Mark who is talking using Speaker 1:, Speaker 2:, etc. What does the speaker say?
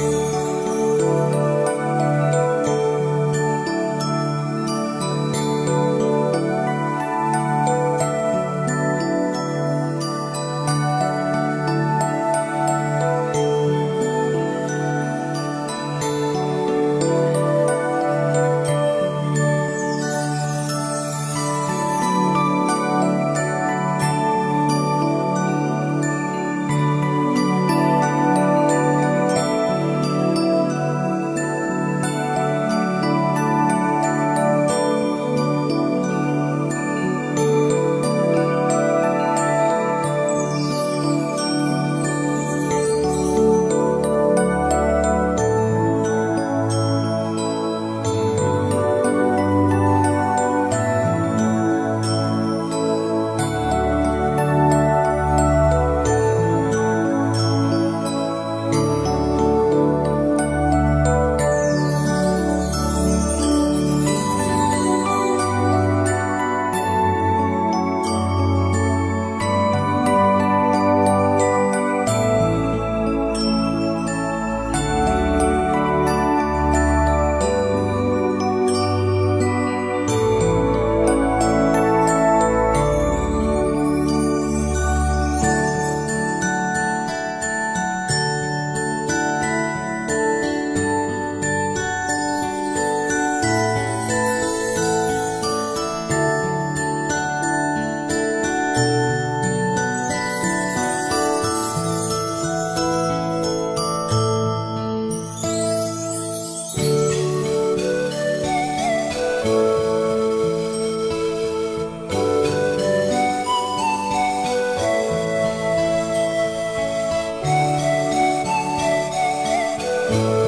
Speaker 1: you. Thank you.